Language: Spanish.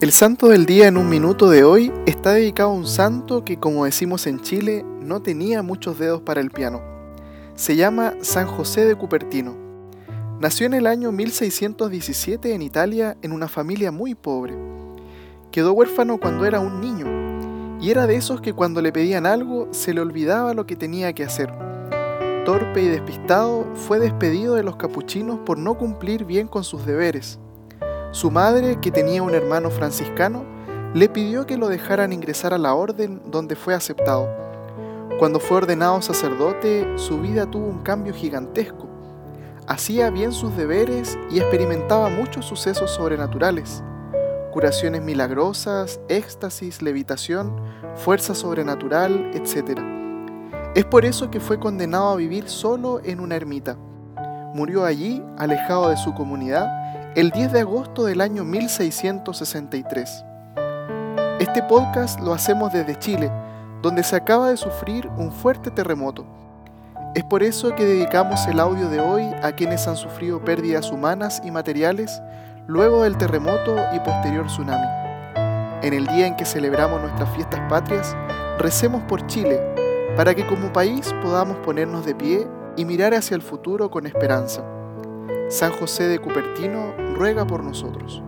El santo del día en un minuto de hoy está dedicado a un santo que, como decimos en Chile, no tenía muchos dedos para el piano. Se llama San José de Cupertino. Nació en el año 1617 en Italia en una familia muy pobre. Quedó huérfano cuando era un niño y era de esos que cuando le pedían algo se le olvidaba lo que tenía que hacer. Torpe y despistado, fue despedido de los capuchinos por no cumplir bien con sus deberes su madre, que tenía un hermano franciscano, le pidió que lo dejaran ingresar a la orden donde fue aceptado. Cuando fue ordenado sacerdote, su vida tuvo un cambio gigantesco. Hacía bien sus deberes y experimentaba muchos sucesos sobrenaturales. Curaciones milagrosas, éxtasis, levitación, fuerza sobrenatural, etc. Es por eso que fue condenado a vivir solo en una ermita. Murió allí, alejado de su comunidad, el 10 de agosto del año 1663. Este podcast lo hacemos desde Chile, donde se acaba de sufrir un fuerte terremoto. Es por eso que dedicamos el audio de hoy a quienes han sufrido pérdidas humanas y materiales luego del terremoto y posterior tsunami. En el día en que celebramos nuestras fiestas patrias, recemos por Chile, para que como país podamos ponernos de pie y mirar hacia el futuro con esperanza. San José de Cupertino ruega por nosotros.